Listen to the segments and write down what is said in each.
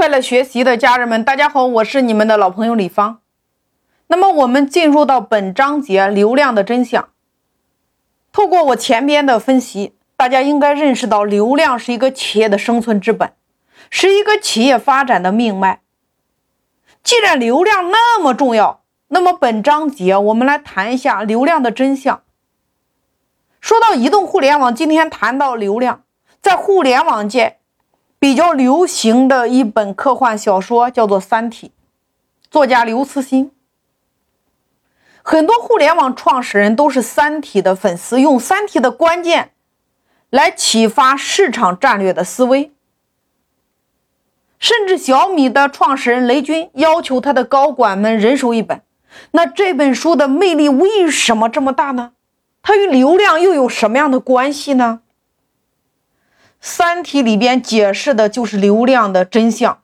快乐学习的家人们，大家好，我是你们的老朋友李芳。那么我们进入到本章节流量的真相。透过我前边的分析，大家应该认识到，流量是一个企业的生存之本，是一个企业发展的命脉。既然流量那么重要，那么本章节我们来谈一下流量的真相。说到移动互联网，今天谈到流量，在互联网界。比较流行的一本科幻小说叫做《三体》，作家刘慈欣。很多互联网创始人都是《三体》的粉丝，用《三体》的关键来启发市场战略的思维。甚至小米的创始人雷军要求他的高管们人手一本。那这本书的魅力为什么这么大呢？它与流量又有什么样的关系呢？《三体》里边解释的就是流量的真相，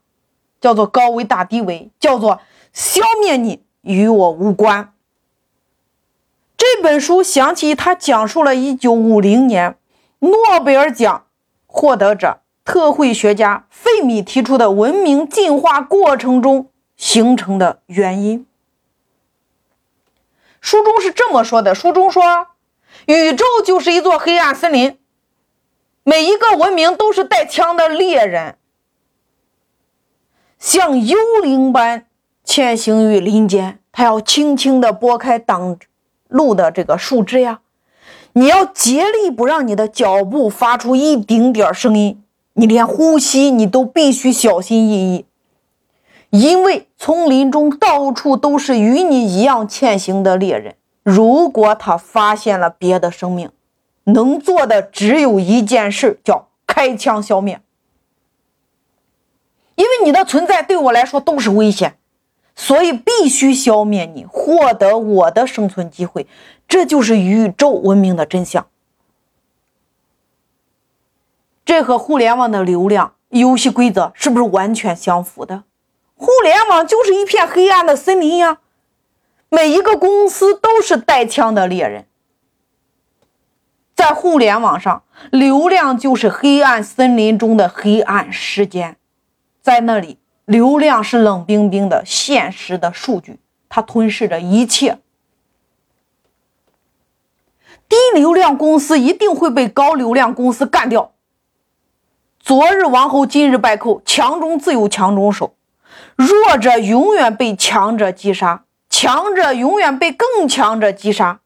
叫做高维打低维，叫做消灭你与我无关。这本书想起他讲述了1950年诺贝尔奖获得者特惠学家费米提出的文明进化过程中形成的原因。书中是这么说的：书中说，宇宙就是一座黑暗森林。每一个文明都是带枪的猎人，像幽灵般潜行于林间。他要轻轻地拨开挡路的这个树枝呀，你要竭力不让你的脚步发出一丁点声音，你连呼吸你都必须小心翼翼，因为丛林中到处都是与你一样潜行的猎人。如果他发现了别的生命，能做的只有一件事，叫开枪消灭。因为你的存在对我来说都是危险，所以必须消灭你，获得我的生存机会。这就是宇宙文明的真相。这和互联网的流量游戏规则是不是完全相符的？互联网就是一片黑暗的森林呀，每一个公司都是带枪的猎人。在互联网上，流量就是黑暗森林中的黑暗时间，在那里，流量是冷冰冰的现实的数据，它吞噬着一切。低流量公司一定会被高流量公司干掉。昨日王侯，今日败寇，强中自有强中手，弱者永远被强者击杀，强者永远被更强者击杀。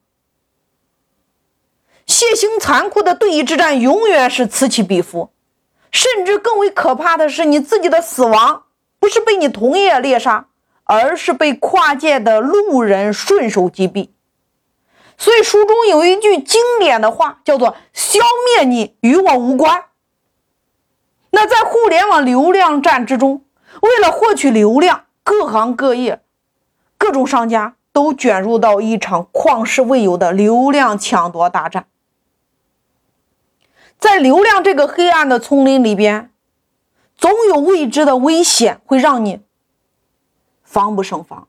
血腥残酷的对弈之战永远是此起彼伏，甚至更为可怕的是，你自己的死亡不是被你同业猎杀，而是被跨界的路人顺手击毙。所以书中有一句经典的话，叫做“消灭你与我无关”。那在互联网流量战之中，为了获取流量，各行各业、各种商家都卷入到一场旷世未有的流量抢夺大战。在流量这个黑暗的丛林里边，总有未知的危险会让你防不胜防。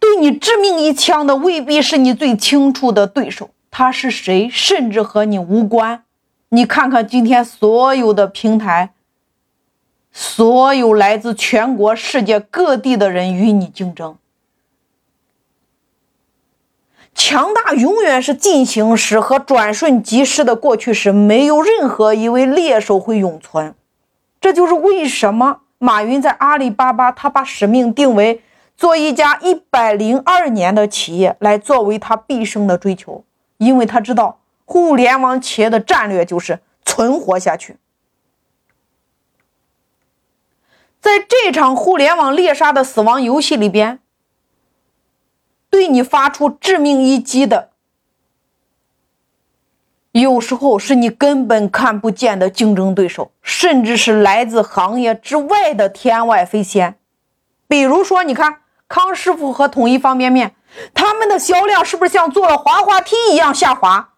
对你致命一枪的未必是你最清楚的对手，他是谁，甚至和你无关。你看看今天所有的平台，所有来自全国、世界各地的人与你竞争。强大永远是进行时和转瞬即逝的过去时，没有任何一位猎手会永存。这就是为什么马云在阿里巴巴，他把使命定为做一家一百零二年的企业，来作为他毕生的追求。因为他知道，互联网企业的战略就是存活下去。在这场互联网猎杀的死亡游戏里边。对你发出致命一击的，有时候是你根本看不见的竞争对手，甚至是来自行业之外的天外飞仙。比如说，你看康师傅和统一方便面，他们的销量是不是像坐了滑滑梯一样下滑？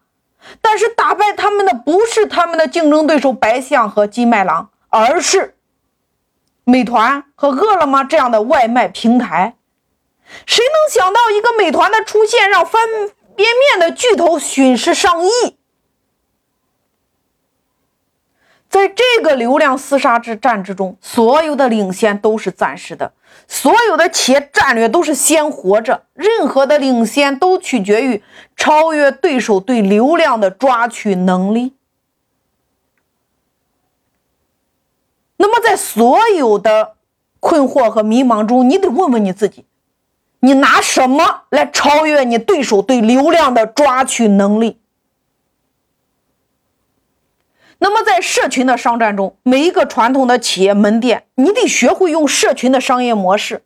但是打败他们的不是他们的竞争对手白象和金麦郎，而是美团和饿了么这样的外卖平台。谁能想到一个美团的出现，让方便面的巨头损失上亿？在这个流量厮杀之战之中，所有的领先都是暂时的，所有的企业战略都是先活着。任何的领先都取决于超越对手对流量的抓取能力。那么，在所有的困惑和迷茫中，你得问问你自己：你拿什么来超越你对手对流量的抓取能力？那么，在社群的商战中，每一个传统的企业门店，你得学会用社群的商业模式，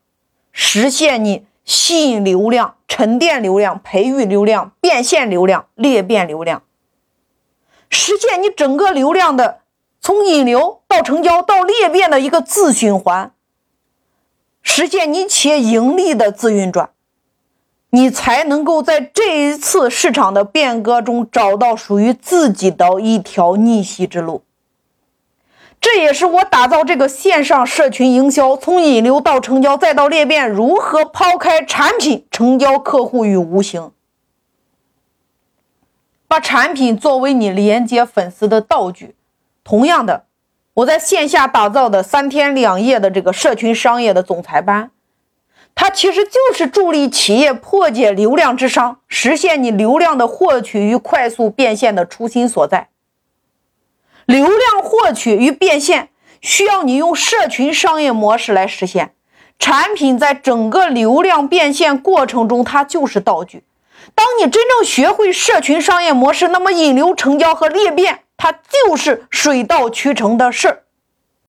实现你吸引流量、沉淀流量、培育流量、变现流量、裂变流量，实现你整个流量的从引流到成交到裂变的一个自循环，实现你企业盈利的自运转。你才能够在这一次市场的变革中找到属于自己的一条逆袭之路。这也是我打造这个线上社群营销，从引流到成交再到裂变，如何抛开产品成交客户与无形，把产品作为你连接粉丝的道具。同样的，我在线下打造的三天两夜的这个社群商业的总裁班。它其实就是助力企业破解流量之伤，实现你流量的获取与快速变现的初心所在。流量获取与变现需要你用社群商业模式来实现。产品在整个流量变现过程中，它就是道具。当你真正学会社群商业模式，那么引流、成交和裂变，它就是水到渠成的事儿。